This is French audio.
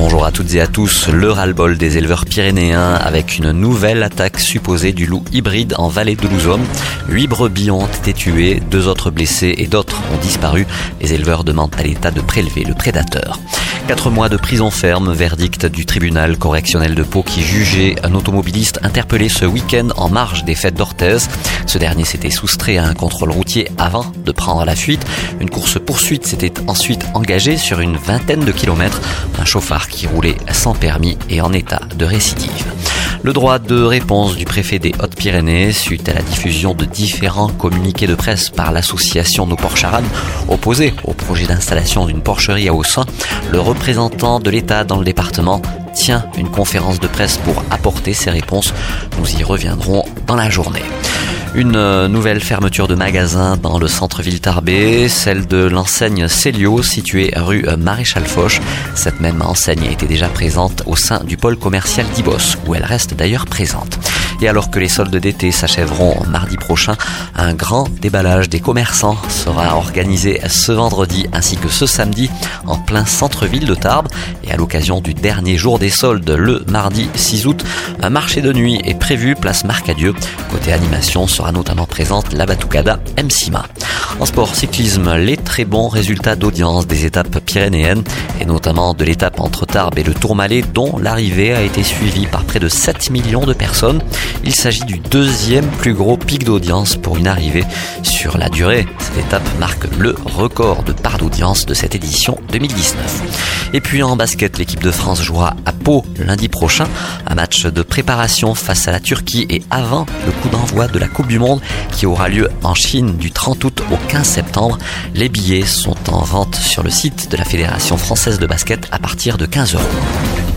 Bonjour à toutes et à tous. Le ras-le-bol des éleveurs pyrénéens avec une nouvelle attaque supposée du loup hybride en vallée de Louzon. Huit brebis ont été tuées, deux autres blessés et d'autres ont disparu. Les éleveurs demandent à l'État de prélever le prédateur. Quatre mois de prison ferme, verdict du tribunal correctionnel de Pau qui jugeait un automobiliste interpellé ce week-end en marge des fêtes d'Orthez. Ce dernier s'était soustrait à un contrôle routier avant de prendre la fuite. Une course-poursuite s'était ensuite engagée sur une vingtaine de kilomètres. Un chauffard qui roulait sans permis et en état de récidive. Le droit de réponse du préfet des Hautes-Pyrénées suite à la diffusion de différents communiqués de presse par l'association Nos Porcharan opposé au projet d'installation d'une porcherie à Aussin. Le représentant de l'État dans le département tient une conférence de presse pour apporter ses réponses. Nous y reviendrons dans la journée. Une euh, nouvelle fermeture de magasin dans le centre-ville Tarbé, celle de l'enseigne Célio située rue Maréchal Foch. Cette même enseigne était déjà présente au sein du pôle commercial d'Ibos, où elle reste d'ailleurs présente. Et alors que les soldes d'été s'achèveront mardi prochain, un grand déballage des commerçants sera organisé ce vendredi ainsi que ce samedi en plein centre-ville de Tarbes. Et à l'occasion du dernier jour des soldes, le mardi 6 août, un marché de nuit est prévu place Marcadieu. Côté animation sera notamment présente la Batucada MCIMA. En sport cyclisme, les très bons résultats d'audience des étapes pyrénéennes et notamment de l'étape entre Tarbes et le Tourmalet dont l'arrivée a été suivie par près de 7 millions de personnes. Il s'agit du deuxième plus gros pic d'audience pour une arrivée sur la durée. Cette étape marque le record de part d'audience de cette édition 2019. Et puis en basket, l'équipe de France jouera à Pau lundi prochain, un match de préparation face à la Turquie et avant le coup d'envoi de la Coupe du Monde qui aura lieu en Chine du 30 août au 15 septembre. Les billets sont en vente sur le site de la Fédération française de basket à partir de 15 euros.